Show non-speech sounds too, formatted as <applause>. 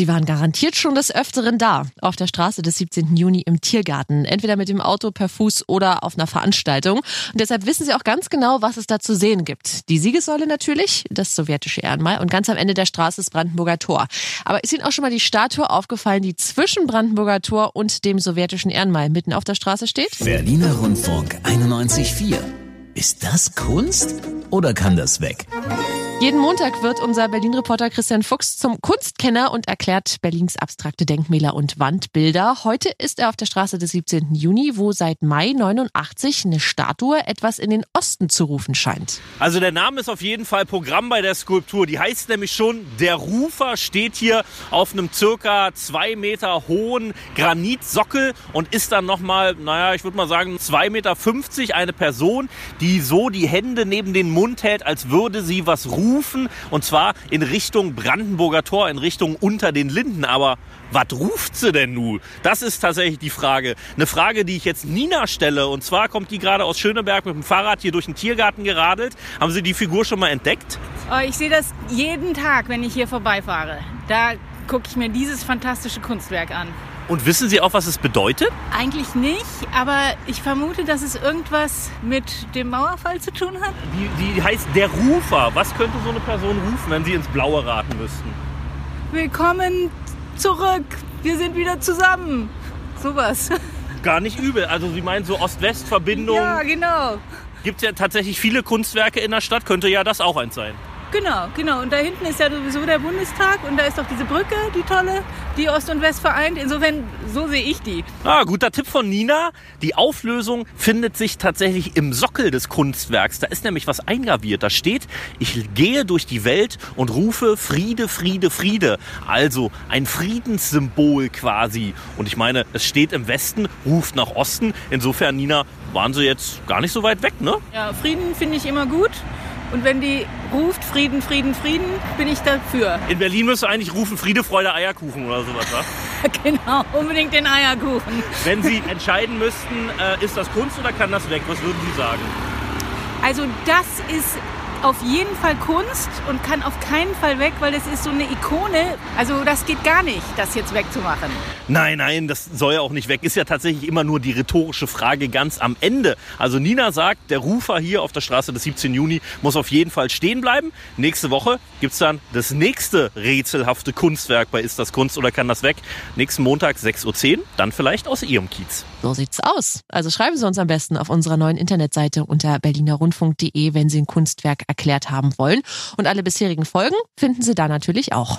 Sie waren garantiert schon des Öfteren da, auf der Straße des 17. Juni im Tiergarten, entweder mit dem Auto, per Fuß oder auf einer Veranstaltung. Und deshalb wissen Sie auch ganz genau, was es da zu sehen gibt. Die Siegessäule natürlich, das sowjetische Ehrenmal und ganz am Ende der Straße das Brandenburger Tor. Aber ist Ihnen auch schon mal die Statue aufgefallen, die zwischen Brandenburger Tor und dem sowjetischen Ehrenmal mitten auf der Straße steht? Berliner Rundfunk 91.4. Ist das Kunst oder kann das weg? Jeden Montag wird unser Berlin-Reporter Christian Fuchs zum Kunstkenner und erklärt Berlins abstrakte Denkmäler und Wandbilder. Heute ist er auf der Straße des 17. Juni, wo seit Mai 89 eine Statue etwas in den Osten zu rufen scheint. Also der Name ist auf jeden Fall Programm bei der Skulptur. Die heißt nämlich schon, der Rufer steht hier auf einem circa zwei Meter hohen Granitsockel und ist dann nochmal, naja, ich würde mal sagen, zwei Meter fünfzig eine Person, die so die Hände neben den Mund hält, als würde sie was rufen rufen und zwar in Richtung Brandenburger Tor, in Richtung unter den Linden. Aber was ruft sie denn nun? Das ist tatsächlich die Frage. Eine Frage, die ich jetzt Nina stelle. Und zwar kommt die gerade aus Schöneberg mit dem Fahrrad hier durch den Tiergarten geradelt. Haben Sie die Figur schon mal entdeckt? Oh, ich sehe das jeden Tag, wenn ich hier vorbeifahre. Da gucke ich mir dieses fantastische Kunstwerk an. Und wissen Sie auch, was es bedeutet? Eigentlich nicht, aber ich vermute, dass es irgendwas mit dem Mauerfall zu tun hat. Die, die heißt der Rufer. Was könnte so eine Person rufen, wenn Sie ins Blaue raten müssten? Willkommen zurück. Wir sind wieder zusammen. Sowas. Gar nicht übel. Also Sie meinen so Ost-West-Verbindung? Ja, genau. Gibt es ja tatsächlich viele Kunstwerke in der Stadt. Könnte ja das auch eins sein. Genau, genau. Und da hinten ist ja sowieso der Bundestag und da ist doch diese Brücke, die tolle, die Ost und West vereint. Insofern, so sehe ich die. Ah, guter Tipp von Nina. Die Auflösung findet sich tatsächlich im Sockel des Kunstwerks. Da ist nämlich was eingraviert. Da steht, ich gehe durch die Welt und rufe Friede, Friede, Friede. Also ein Friedenssymbol quasi. Und ich meine, es steht im Westen, ruft nach Osten. Insofern, Nina, waren sie jetzt gar nicht so weit weg, ne? Ja, Frieden finde ich immer gut. Und wenn die ruft Frieden, Frieden, Frieden, bin ich dafür. In Berlin müsste eigentlich rufen Friede, Freude, Eierkuchen oder sowas, wa? <laughs> genau, unbedingt den Eierkuchen. Wenn Sie entscheiden müssten, äh, ist das Kunst oder kann das weg? Was würden Sie sagen? Also das ist auf jeden Fall Kunst und kann auf keinen Fall weg, weil das ist so eine Ikone. Also das geht gar nicht, das jetzt wegzumachen. Nein, nein, das soll ja auch nicht weg. Ist ja tatsächlich immer nur die rhetorische Frage ganz am Ende. Also Nina sagt, der Rufer hier auf der Straße des 17. Juni muss auf jeden Fall stehen bleiben. Nächste Woche gibt es dann das nächste rätselhafte Kunstwerk bei Ist das Kunst oder kann das weg? Nächsten Montag 6.10 Uhr, dann vielleicht aus Ihrem Kiez. So sieht's aus. Also schreiben Sie uns am besten auf unserer neuen Internetseite unter berlinerrundfunk.de, wenn Sie ein Kunstwerk erklärt haben wollen. Und alle bisherigen Folgen finden Sie da natürlich auch.